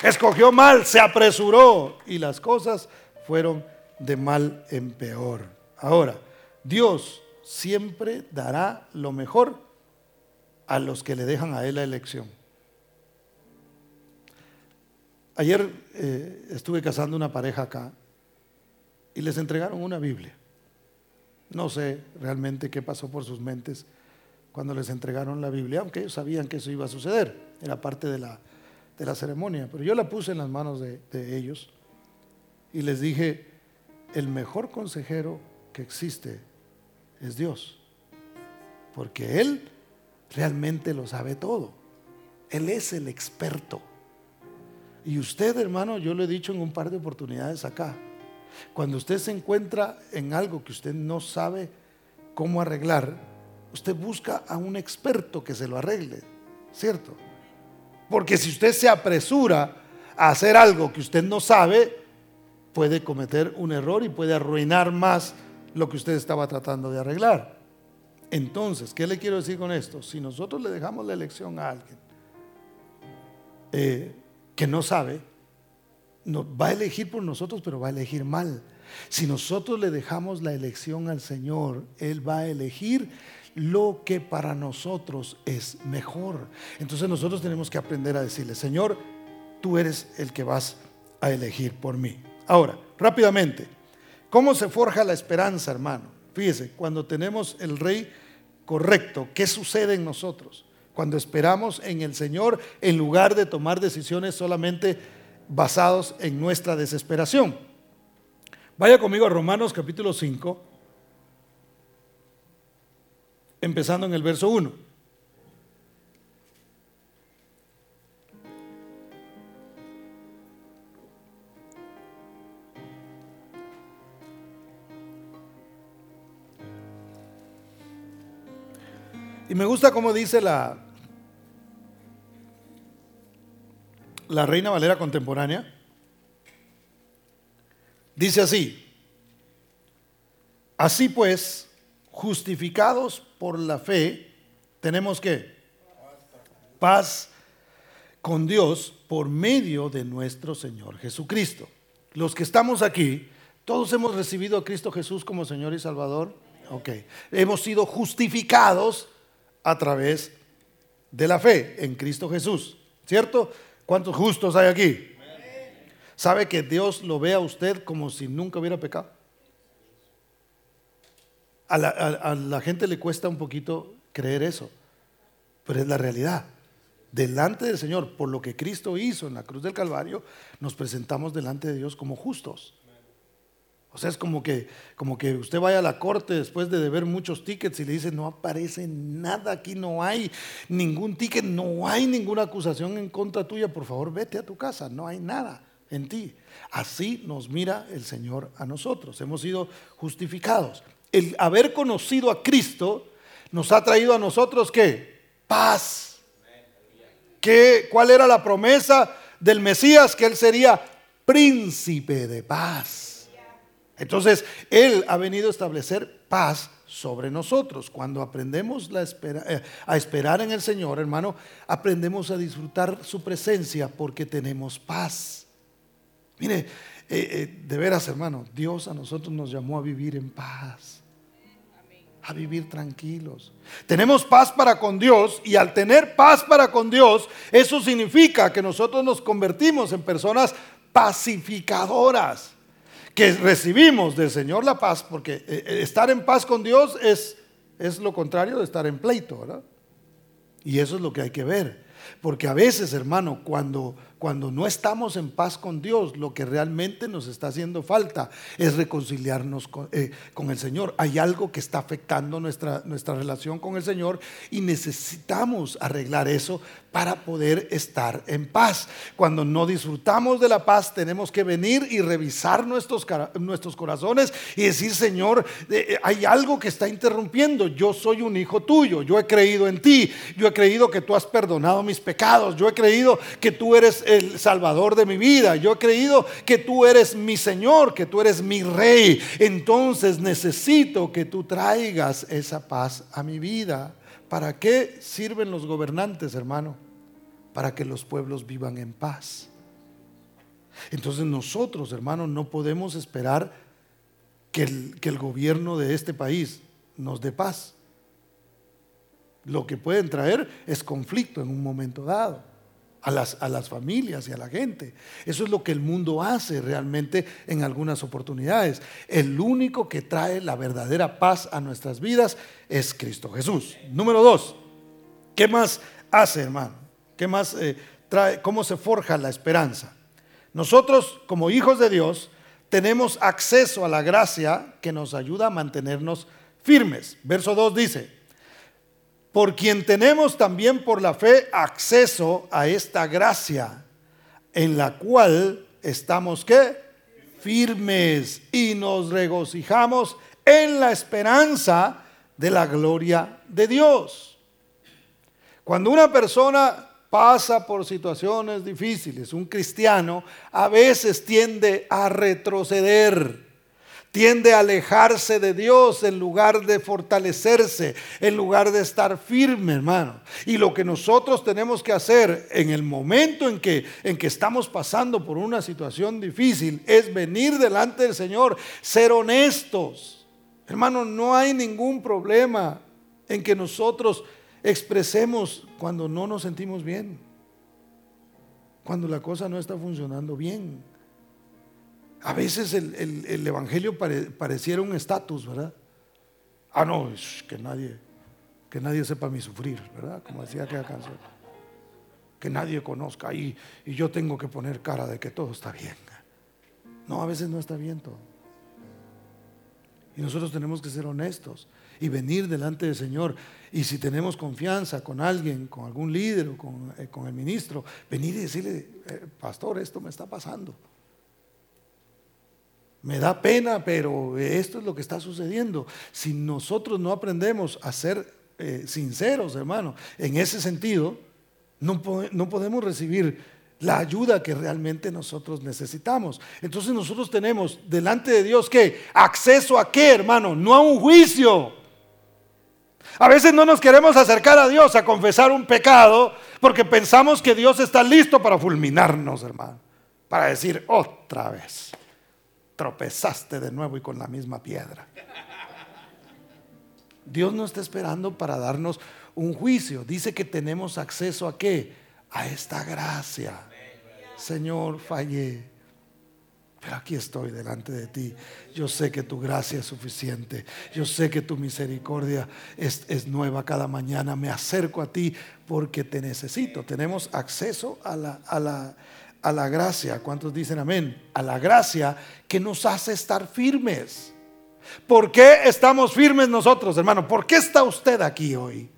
Speaker 1: escogió mal, se apresuró y las cosas fueron de mal en peor. Ahora, Dios siempre dará lo mejor a los que le dejan a Él la elección. Ayer eh, estuve casando una pareja acá y les entregaron una Biblia. No sé realmente qué pasó por sus mentes cuando les entregaron la Biblia, aunque ellos sabían que eso iba a suceder, era parte de la, de la ceremonia, pero yo la puse en las manos de, de ellos y les dije, el mejor consejero que existe es Dios, porque Él realmente lo sabe todo, Él es el experto. Y usted, hermano, yo lo he dicho en un par de oportunidades acá, cuando usted se encuentra en algo que usted no sabe cómo arreglar, usted busca a un experto que se lo arregle, ¿cierto? Porque si usted se apresura a hacer algo que usted no sabe, puede cometer un error y puede arruinar más lo que usted estaba tratando de arreglar. Entonces, ¿qué le quiero decir con esto? Si nosotros le dejamos la elección a alguien eh, que no sabe, va a elegir por nosotros, pero va a elegir mal. Si nosotros le dejamos la elección al Señor, Él va a elegir lo que para nosotros es mejor. Entonces nosotros tenemos que aprender a decirle, Señor, tú eres el que vas a elegir por mí. Ahora, rápidamente, ¿cómo se forja la esperanza, hermano? Fíjese, cuando tenemos el rey correcto, ¿qué sucede en nosotros? Cuando esperamos en el Señor, en lugar de tomar decisiones solamente basados en nuestra desesperación. Vaya conmigo a Romanos capítulo 5, empezando en el verso 1. Y me gusta cómo dice la, la Reina Valera contemporánea, dice así, así pues, justificados por la fe, tenemos que paz con Dios por medio de nuestro Señor Jesucristo. Los que estamos aquí, todos hemos recibido a Cristo Jesús como Señor y Salvador. Ok, hemos sido justificados a través de la fe en Cristo Jesús. ¿Cierto? ¿Cuántos justos hay aquí? ¿Sabe que Dios lo ve a usted como si nunca hubiera pecado? A la, a la gente le cuesta un poquito creer eso, pero es la realidad. Delante del Señor, por lo que Cristo hizo en la cruz del Calvario, nos presentamos delante de Dios como justos. O sea, es como que, como que usted vaya a la corte después de deber muchos tickets y le dice, no aparece nada aquí, no hay ningún ticket, no hay ninguna acusación en contra tuya, por favor vete a tu casa, no hay nada en ti. Así nos mira el Señor a nosotros, hemos sido justificados. El haber conocido a Cristo nos ha traído a nosotros qué? Paz. ¿Qué, ¿Cuál era la promesa del Mesías? Que Él sería príncipe de paz. Entonces, Él ha venido a establecer paz sobre nosotros. Cuando aprendemos eh, a esperar en el Señor, hermano, aprendemos a disfrutar su presencia porque tenemos paz. Mire, eh, eh, de veras, hermano, Dios a nosotros nos llamó a vivir en paz. A vivir tranquilos. Tenemos paz para con Dios y al tener paz para con Dios, eso significa que nosotros nos convertimos en personas pacificadoras que recibimos del Señor la paz, porque eh, eh, estar en paz con Dios es, es lo contrario de estar en pleito, ¿verdad? Y eso es lo que hay que ver. Porque a veces, hermano, cuando cuando no estamos en paz con Dios, lo que realmente nos está haciendo falta es reconciliarnos eh, con, el Señor. Hay algo que está afectando nuestra, nuestra relación con el Señor y necesitamos arreglar eso para poder estar en paz. Cuando no disfrutamos de la paz, tenemos que venir y revisar nuestros, nuestros corazones y decir, Señor, eh, hay algo que está interrumpiendo. Yo soy un hijo tuyo, yo he creído en ti, yo he creído que tú has perdonado mis pecados, yo he creído que tú eres el Salvador de mi vida. Yo he creído que tú eres mi Señor, que tú eres mi Rey. Entonces necesito que tú traigas esa paz a mi vida. ¿Para qué sirven los gobernantes, hermano? Para que los pueblos vivan en paz. Entonces nosotros, hermanos, no podemos esperar que el, que el gobierno de este país nos dé paz. Lo que pueden traer es conflicto en un momento dado a las, a las familias y a la gente. Eso es lo que el mundo hace realmente en algunas oportunidades. El único que trae la verdadera paz a nuestras vidas es Cristo Jesús. Número dos, ¿qué más hace, hermano? ¿Qué más eh, trae? ¿Cómo se forja la esperanza? Nosotros, como hijos de Dios, tenemos acceso a la gracia que nos ayuda a mantenernos firmes. Verso 2 dice, por quien tenemos también por la fe acceso a esta gracia, en la cual estamos qué? Firmes y nos regocijamos en la esperanza de la gloria de Dios. Cuando una persona pasa por situaciones difíciles, un cristiano a veces tiende a retroceder tiende a alejarse de Dios en lugar de fortalecerse, en lugar de estar firme, hermano. Y lo que nosotros tenemos que hacer en el momento en que, en que estamos pasando por una situación difícil es venir delante del Señor, ser honestos. Hermano, no hay ningún problema en que nosotros expresemos cuando no nos sentimos bien, cuando la cosa no está funcionando bien. A veces el, Evangelio pareciera un estatus, ¿verdad? Ah, no, que nadie, que nadie sepa mi sufrir, ¿verdad? Como decía aquella canción. Que nadie conozca y, y yo tengo que poner cara de que todo está bien. No, a veces no está bien todo. Y nosotros tenemos que ser honestos y venir delante del Señor. Y si tenemos confianza con alguien, con algún líder o con, eh, con el ministro, venir y decirle, eh, pastor, esto me está pasando. Me da pena, pero esto es lo que está sucediendo. Si nosotros no aprendemos a ser eh, sinceros, hermano, en ese sentido, no, podemos recibir la ayuda que realmente nosotros necesitamos. Entonces nosotros tenemos delante de Dios que acceso a qué, hermano, no a un juicio. A veces no nos queremos acercar a Dios a confesar un pecado porque pensamos que Dios está listo para fulminarnos, hermano, para decir otra vez tropezaste de nuevo y con la misma piedra. Dios no está esperando para darnos un juicio. Dice que tenemos acceso a qué? A esta gracia. Señor, fallé. Pero aquí estoy delante de ti. Yo sé que tu gracia es suficiente. Yo sé que tu misericordia es, nueva cada mañana. Me acerco a ti porque te necesito. Tenemos acceso a la, a la, a la gracia. ¿Cuántos dicen amén? A la gracia que nos hace estar firmes. ¿Por qué estamos firmes nosotros, hermano? ¿Por qué está usted aquí hoy?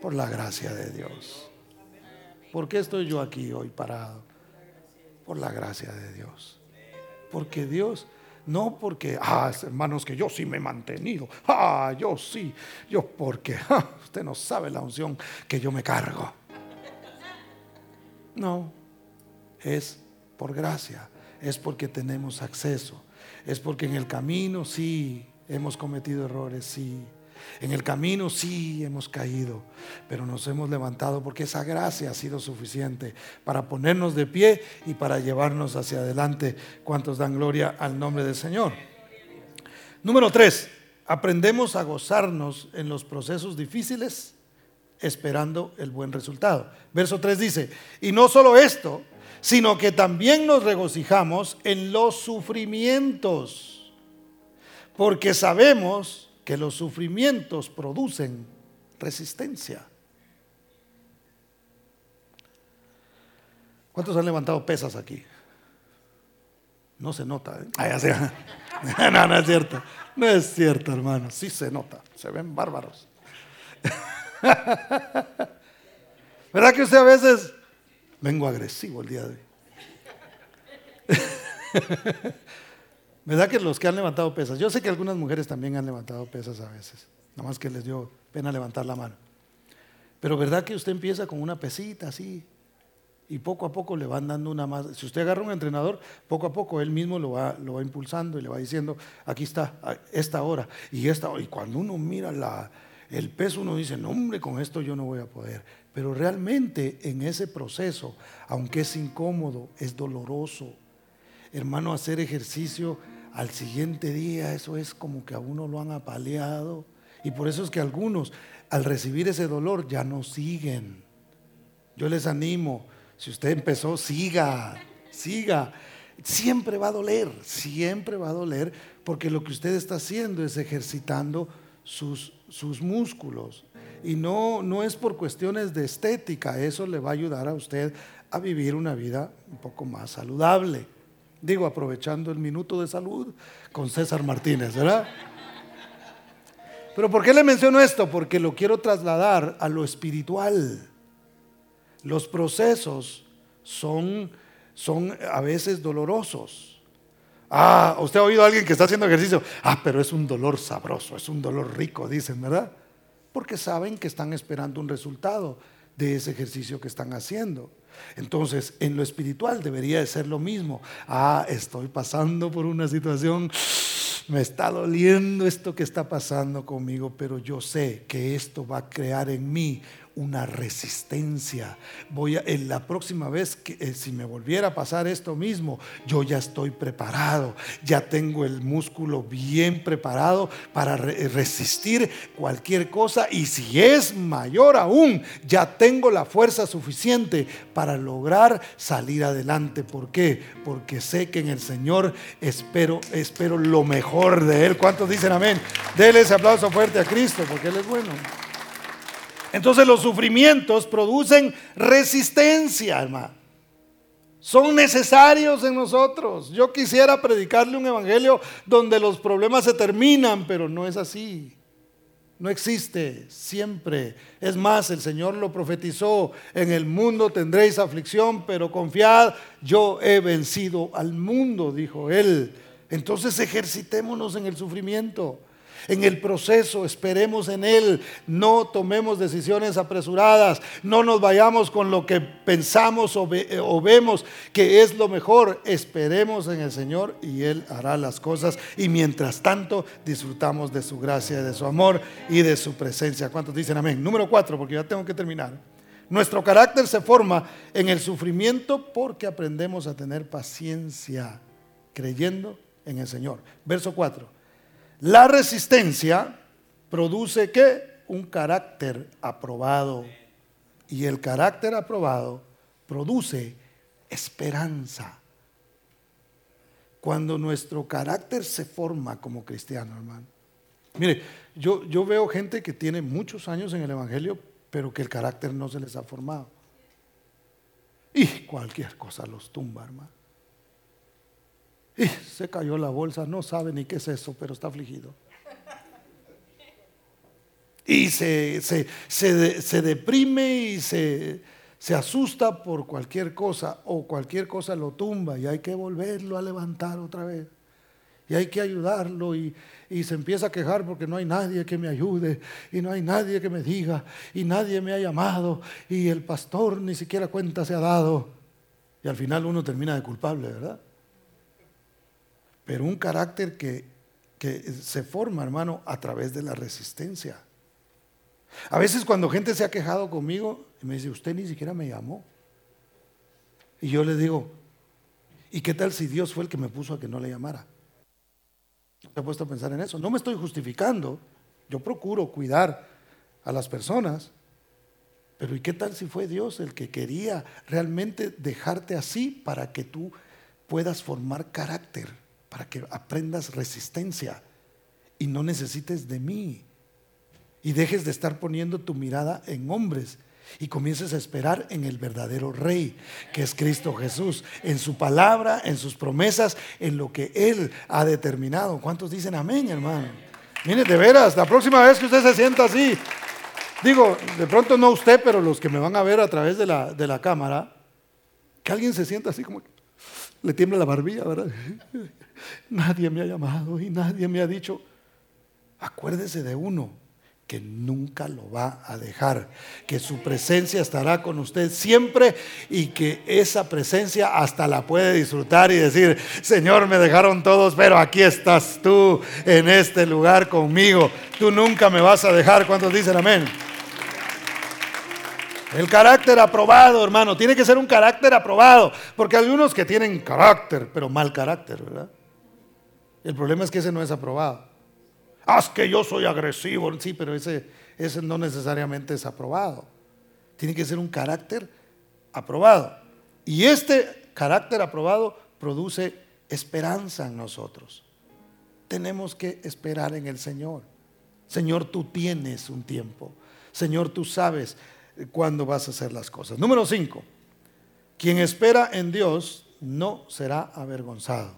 Speaker 1: Por la gracia de Dios. ¿Por qué estoy yo aquí hoy parado? Por la gracia de Dios. Porque Dios, no porque, ah, hermanos, que yo sí me he mantenido. Ah, yo sí. Yo porque, (laughs) ah, usted no sabe la unción que yo me cargo. No, es por gracia, es porque tenemos acceso, es porque en el camino sí hemos cometido errores, sí. En el camino sí hemos caído, pero nos hemos levantado porque esa gracia ha sido suficiente para ponernos de pie y para llevarnos hacia adelante. ¿Cuántos dan gloria al nombre del Señor? Número tres, aprendemos a gozarnos en los procesos difíciles esperando el buen resultado. Verso 3 dice, y no solo esto, sino que también nos regocijamos en los sufrimientos, porque sabemos que los sufrimientos producen resistencia. ¿Cuántos han levantado pesas aquí? No se nota. ¿eh? Ah, (laughs) no, no es cierto. No es cierto, hermano. Sí se nota. Se ven bárbaros. (laughs) ¿Verdad que usted a veces vengo agresivo el día de hoy? (laughs) ¿Verdad que los que han levantado pesas? Yo sé que algunas mujeres también han levantado pesas a veces, nada más que les dio pena levantar la mano. Pero ¿verdad que usted empieza con una pesita así? Y poco a poco le van dando una más. Si usted agarra un entrenador, poco a poco él mismo lo va, lo va impulsando y le va diciendo, aquí está, esta hora y esta hora. Y cuando uno mira la, el peso uno dice, no hombre, con esto yo no voy a poder. Pero realmente en ese proceso, aunque es incómodo, es doloroso. Hermano, hacer ejercicio al siguiente día, eso es como que a uno lo han apaleado. Y por eso es que algunos, al recibir ese dolor, ya no siguen. Yo les animo, si usted empezó, siga, siga. Siempre va a doler, siempre va a doler, porque lo que usted está haciendo es ejercitando sus, sus músculos. Y no, no es por cuestiones de estética, eso le va a ayudar a usted a vivir una vida un poco más saludable. Digo, aprovechando el minuto de salud con César Martínez, ¿verdad? Pero ¿por qué le menciono esto? Porque lo quiero trasladar a lo espiritual. Los procesos son, son a veces dolorosos. Ah, usted ha oído a alguien que está haciendo ejercicio. Ah, pero es un dolor sabroso, es un dolor rico, dicen, ¿verdad? Porque saben que están esperando un resultado de ese ejercicio que están haciendo. Entonces, en lo espiritual debería de ser lo mismo. Ah, estoy pasando por una situación, me está doliendo esto que está pasando conmigo, pero yo sé que esto va a crear en mí una resistencia. Voy a, en la próxima vez que eh, si me volviera a pasar esto mismo, yo ya estoy preparado, ya tengo el músculo bien preparado para eh, resistir cualquier cosa y si es mayor aún, ya tengo la fuerza suficiente para lograr salir adelante. ¿Por qué? Porque sé que en el Señor espero espero lo mejor de él. ¿Cuántos dicen amén? Dele ese aplauso fuerte a Cristo porque él es bueno. Entonces los sufrimientos producen resistencia, hermano. Son necesarios en nosotros. Yo quisiera predicarle un evangelio donde los problemas se terminan, pero no es así. No existe siempre. Es más, el Señor lo profetizó, en el mundo tendréis aflicción, pero confiad, yo he vencido al mundo, dijo él. Entonces ejercitémonos en el sufrimiento en el proceso, esperemos en Él, no tomemos decisiones apresuradas, no nos vayamos con lo que pensamos o, vemos que es lo mejor, esperemos en el Señor y Él hará las cosas y mientras tanto disfrutamos de su gracia, de su amor y de su presencia. ¿Cuántos dicen amén? Número cuatro, porque ya tengo que terminar. Nuestro carácter se forma en el sufrimiento porque aprendemos a tener paciencia creyendo en el Señor. Verso 4. La resistencia produce qué? Un carácter aprobado. Y el carácter aprobado produce esperanza. Cuando nuestro carácter se forma como cristiano, hermano. Mire, yo, yo veo gente que tiene muchos años en el Evangelio, pero que el carácter no se les ha formado. Y cualquier cosa los tumba, hermano. Y se cayó la bolsa, no sabe ni qué es eso, pero está afligido. Y se, se, se, deprime y se, se asusta por cualquier cosa o cualquier cosa lo tumba y hay que volverlo a levantar otra vez. Y hay que ayudarlo y, y se empieza a quejar porque no hay nadie que me ayude y no hay nadie que me diga y nadie me ha llamado y el pastor ni siquiera cuenta se ha dado. Y al final uno termina de culpable, ¿verdad? Pero un carácter que, se forma, hermano, a través de la resistencia. A veces cuando gente se ha quejado conmigo me dice, usted ni siquiera me llamó. Y yo le digo, ¿y qué tal si Dios fue el que me puso a que no le llamara? ¿Se ha puesto a pensar en eso? No me estoy justificando. Yo procuro cuidar a las personas. Pero ¿y qué tal si fue Dios el que quería realmente dejarte así para que tú puedas formar carácter? Para que aprendas resistencia y no necesites de mí. Y dejes de estar poniendo tu mirada en hombres y comiences a esperar en el verdadero Rey, que es Cristo Jesús, en su palabra, en sus promesas, en lo que Él ha determinado. ¿Cuántos dicen amén, hermano? Mire, de veras, la próxima vez que usted se sienta así, digo, de pronto no usted, pero los que me van a ver a través de la, de la cámara, que alguien se sienta así como le tiembla la barbilla, ¿verdad? (laughs) Nadie me ha llamado y nadie me ha dicho, acuérdese de uno que nunca lo va a dejar, que su presencia estará con usted siempre y que esa presencia hasta la puede disfrutar y decir, Señor, me dejaron todos, pero aquí estás tú en este lugar conmigo, tú nunca me vas a dejar. ¿Cuántos dicen amén? El carácter aprobado, hermano, tiene que ser un carácter aprobado, porque hay algunos que tienen carácter, pero mal carácter, ¿verdad? El problema es que ese no es aprobado. Haz que yo soy agresivo. Sí, pero ese, ese no necesariamente es aprobado. Tiene que ser un carácter aprobado. Y este carácter aprobado produce esperanza en nosotros. Tenemos que esperar en el Señor. Señor, tú tienes un tiempo. Señor, tú sabes cuándo vas a hacer las cosas. Número 5. Quien espera en Dios no será avergonzado.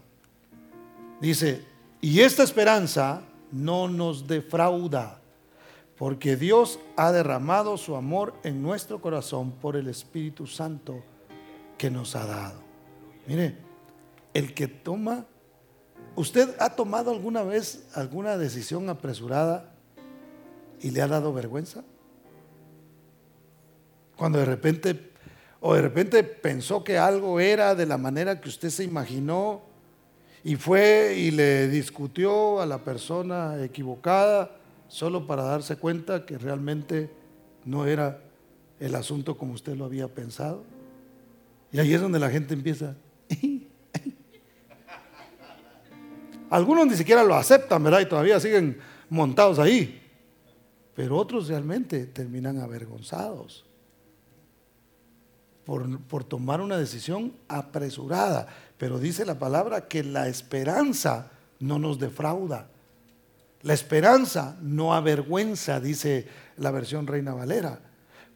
Speaker 1: Dice, y esta esperanza no nos defrauda, porque Dios ha derramado su amor en nuestro corazón por el Espíritu Santo que nos ha dado. Mire, el que toma, ¿usted ha tomado alguna vez alguna decisión apresurada y le ha dado vergüenza? Cuando de repente, o de repente pensó que algo era de la manera que usted se imaginó y fue y le discutió a la persona equivocada solo para darse cuenta que realmente no era el asunto como usted lo había pensado. Y ahí es donde la gente empieza. (laughs) Algunos ni siquiera lo aceptan, ¿verdad? Y todavía siguen montados ahí. Pero otros realmente terminan avergonzados por, por tomar una decisión apresurada. Pero dice la palabra que la esperanza no nos defrauda. La esperanza no avergüenza, dice la versión Reina Valera.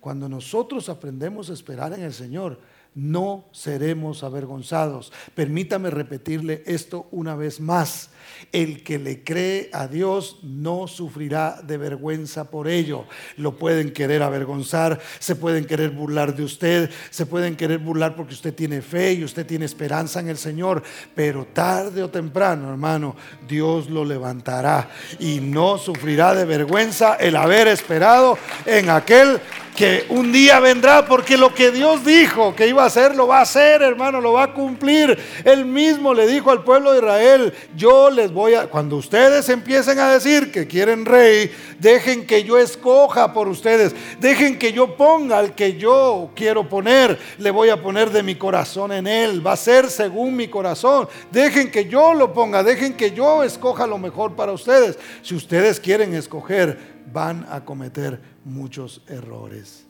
Speaker 1: Cuando nosotros aprendemos a esperar en el Señor, no seremos avergonzados. Permítame repetirle esto una vez más. El que le cree a Dios no sufrirá de vergüenza por ello. Lo pueden querer avergonzar, se pueden querer burlar de usted, se pueden querer burlar porque usted tiene fe y usted tiene esperanza en el Señor, pero tarde o temprano, hermano, Dios lo levantará y no sufrirá de vergüenza el haber esperado en aquel que un día vendrá, porque lo que Dios dijo que iba a hacer, lo va a hacer, hermano, lo va a cumplir. Él mismo le dijo al pueblo de Israel, yo les voy a, cuando ustedes empiecen a decir que quieren rey, dejen que yo escoja por ustedes, dejen que yo ponga al que yo quiero poner, le voy a poner de mi corazón en él, va a ser según mi corazón, dejen que yo lo ponga, dejen que yo escoja lo mejor para ustedes. Si ustedes quieren escoger, van a cometer muchos errores.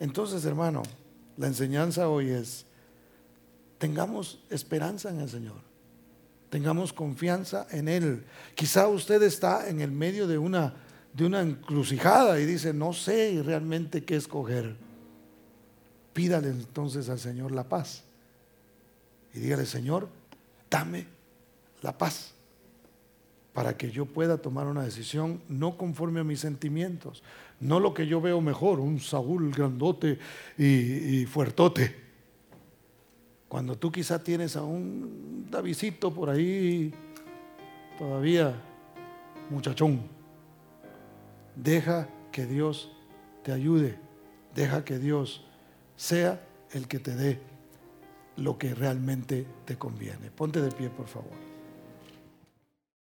Speaker 1: Entonces, hermano, la enseñanza hoy es, tengamos esperanza en el Señor, tengamos confianza en Él. Quizá usted está en el medio de una, de una encrucijada y dice, no sé realmente qué escoger. Pídale entonces al Señor la paz. Y dígale, Señor, dame la paz para que yo pueda tomar una decisión no conforme a mis sentimientos, no lo que yo veo mejor, un Saúl grandote y, fuertote. Cuando tú quizá tienes a un Davidito por ahí, todavía muchachón, deja que Dios te ayude, deja que Dios sea el que te dé lo que realmente te conviene. Ponte de pie, por favor.